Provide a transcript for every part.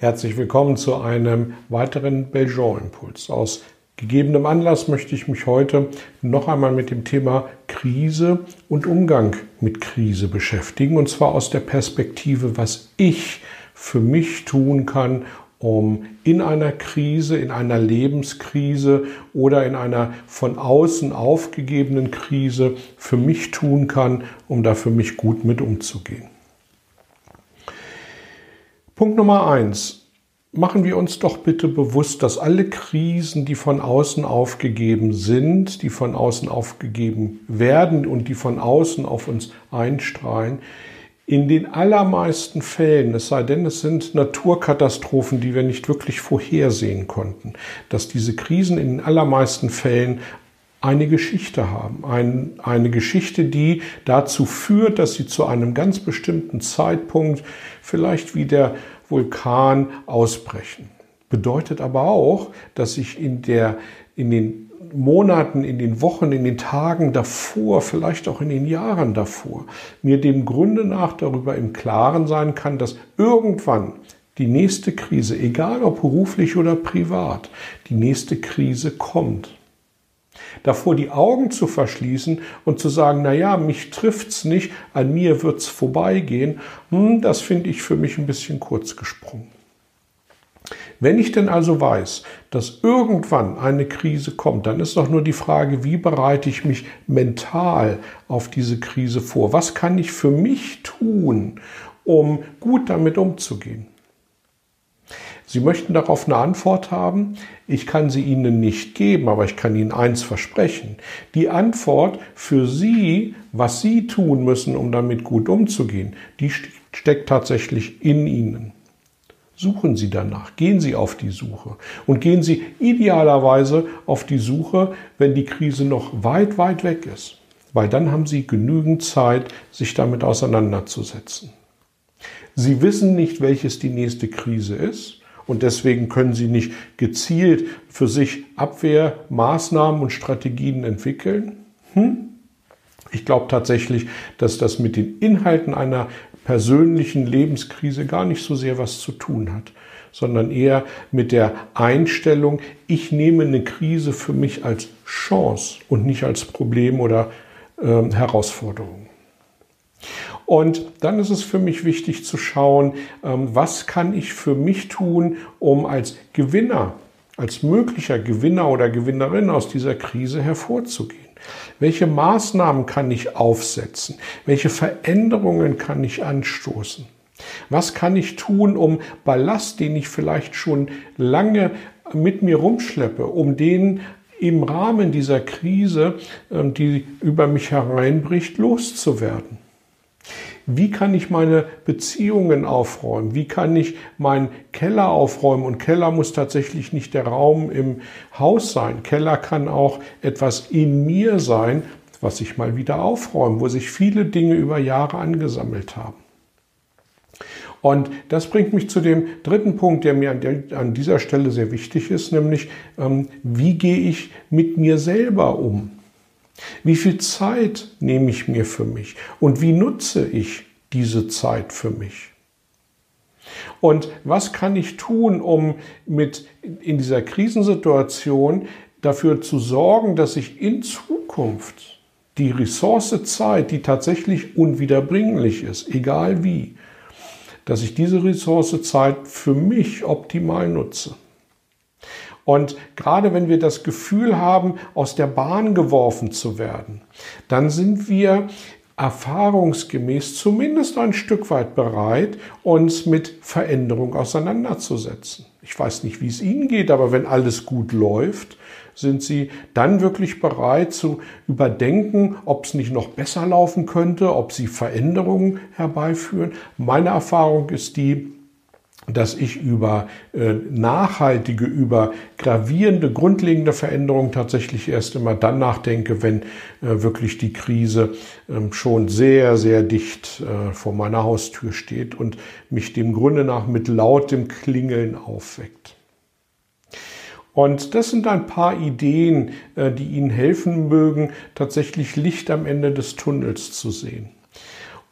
Herzlich willkommen zu einem weiteren Belgian-Impuls. Aus gegebenem Anlass möchte ich mich heute noch einmal mit dem Thema Krise und Umgang mit Krise beschäftigen. Und zwar aus der Perspektive, was ich für mich tun kann, um in einer Krise, in einer Lebenskrise oder in einer von außen aufgegebenen Krise für mich tun kann, um da für mich gut mit umzugehen. Punkt Nummer eins. Machen wir uns doch bitte bewusst, dass alle Krisen, die von außen aufgegeben sind, die von außen aufgegeben werden und die von außen auf uns einstrahlen, in den allermeisten Fällen, es sei denn, es sind Naturkatastrophen, die wir nicht wirklich vorhersehen konnten, dass diese Krisen in den allermeisten Fällen eine Geschichte haben. Ein, eine Geschichte, die dazu führt, dass sie zu einem ganz bestimmten Zeitpunkt vielleicht wie der Vulkan ausbrechen. Bedeutet aber auch, dass ich in, der, in den Monaten, in den Wochen, in den Tagen davor, vielleicht auch in den Jahren davor, mir dem Grunde nach darüber im Klaren sein kann, dass irgendwann die nächste Krise, egal ob beruflich oder privat, die nächste Krise kommt davor die Augen zu verschließen und zu sagen, na ja, mich trifft's nicht, an mir wird's vorbeigehen, hm, das finde ich für mich ein bisschen kurz gesprungen. Wenn ich denn also weiß, dass irgendwann eine Krise kommt, dann ist doch nur die Frage, wie bereite ich mich mental auf diese Krise vor? Was kann ich für mich tun, um gut damit umzugehen? Sie möchten darauf eine Antwort haben. Ich kann sie Ihnen nicht geben, aber ich kann Ihnen eins versprechen. Die Antwort für Sie, was Sie tun müssen, um damit gut umzugehen, die steckt tatsächlich in Ihnen. Suchen Sie danach, gehen Sie auf die Suche und gehen Sie idealerweise auf die Suche, wenn die Krise noch weit, weit weg ist, weil dann haben Sie genügend Zeit, sich damit auseinanderzusetzen. Sie wissen nicht, welches die nächste Krise ist und deswegen können sie nicht gezielt für sich Abwehrmaßnahmen und Strategien entwickeln. Hm? Ich glaube tatsächlich, dass das mit den Inhalten einer persönlichen Lebenskrise gar nicht so sehr was zu tun hat, sondern eher mit der Einstellung, ich nehme eine Krise für mich als Chance und nicht als Problem oder äh, Herausforderung. Und dann ist es für mich wichtig zu schauen, ähm, was kann ich für mich tun, um als Gewinner, als möglicher Gewinner oder Gewinnerin aus dieser Krise hervorzugehen. Welche Maßnahmen kann ich aufsetzen? Welche Veränderungen kann ich anstoßen? Was kann ich tun, um Ballast, den ich vielleicht schon lange mit mir rumschleppe, um den im Rahmen dieser Krise, ähm, die über mich hereinbricht, loszuwerden? Wie kann ich meine Beziehungen aufräumen? Wie kann ich meinen Keller aufräumen? Und Keller muss tatsächlich nicht der Raum im Haus sein. Keller kann auch etwas in mir sein, was ich mal wieder aufräume, wo sich viele Dinge über Jahre angesammelt haben. Und das bringt mich zu dem dritten Punkt, der mir an, dieser Stelle sehr wichtig ist, nämlich ähm, wie gehe ich mit mir selber um? Wie viel Zeit nehme ich mir für mich und wie nutze ich diese Zeit für mich? Und was kann ich tun, um mit in dieser Krisensituation dafür zu sorgen, dass ich in Zukunft die Ressource Zeit, die tatsächlich unwiederbringlich ist, egal wie, dass ich diese Ressource Zeit für mich optimal nutze. Und gerade wenn wir das Gefühl haben, aus der Bahn geworfen zu werden, dann sind wir erfahrungsgemäß zumindest ein Stück weit bereit, uns mit Veränderung auseinanderzusetzen. Ich weiß nicht, wie es Ihnen geht, aber wenn alles gut läuft, sind Sie dann wirklich bereit zu überdenken, ob es nicht noch besser laufen könnte, ob Sie Veränderungen herbeiführen. Meine Erfahrung ist die, dass ich über äh, nachhaltige, über gravierende, grundlegende Veränderungen tatsächlich erst immer dann nachdenke, wenn äh, wirklich die Krise äh, schon sehr, sehr dicht äh, vor meiner Haustür steht und mich dem Grunde nach mit lautem Klingeln aufweckt. Und das sind ein paar Ideen, äh, die Ihnen helfen mögen, tatsächlich Licht am Ende des Tunnels zu sehen.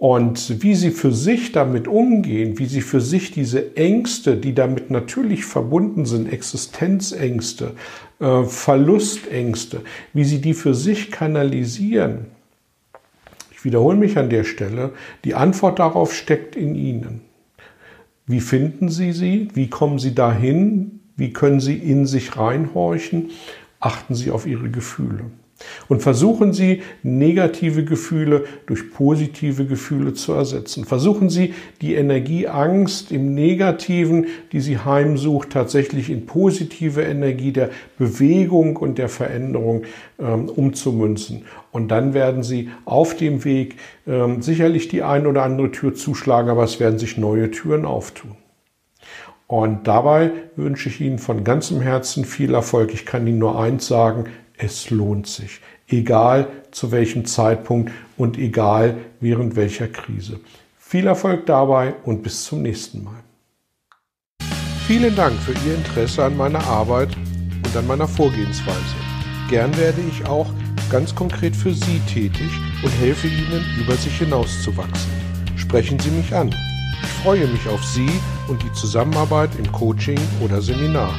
Und wie sie für sich damit umgehen, wie sie für sich diese Ängste, die damit natürlich verbunden sind, Existenzängste, äh, Verlustängste, wie sie die für sich kanalisieren. Ich wiederhole mich an der Stelle, die Antwort darauf steckt in Ihnen. Wie finden Sie sie? Wie kommen Sie dahin? Wie können Sie in sich reinhorchen? Achten Sie auf Ihre Gefühle. Und versuchen Sie, negative Gefühle durch positive Gefühle zu ersetzen. Versuchen Sie, die Energie Angst im Negativen, die Sie heimsucht, tatsächlich in positive Energie der Bewegung und der Veränderung ähm, umzumünzen. Und dann werden Sie auf dem Weg ähm, sicherlich die ein oder andere Tür zuschlagen, aber es werden sich neue Türen auftun. Und dabei wünsche ich Ihnen von ganzem Herzen viel Erfolg. Ich kann Ihnen nur eins sagen, es lohnt sich. Egal zu welchem Zeitpunkt und egal während welcher Krise. Viel Erfolg dabei und bis zum nächsten Mal. Vielen Dank für Ihr Interesse an meiner Arbeit und an meiner Vorgehensweise. Gern werde ich auch ganz konkret für Sie tätig und helfe Ihnen, über sich hinauszuwachsen. Sprechen Sie mich an. Ich freue mich auf Sie und die Zusammenarbeit im Coaching oder Seminar.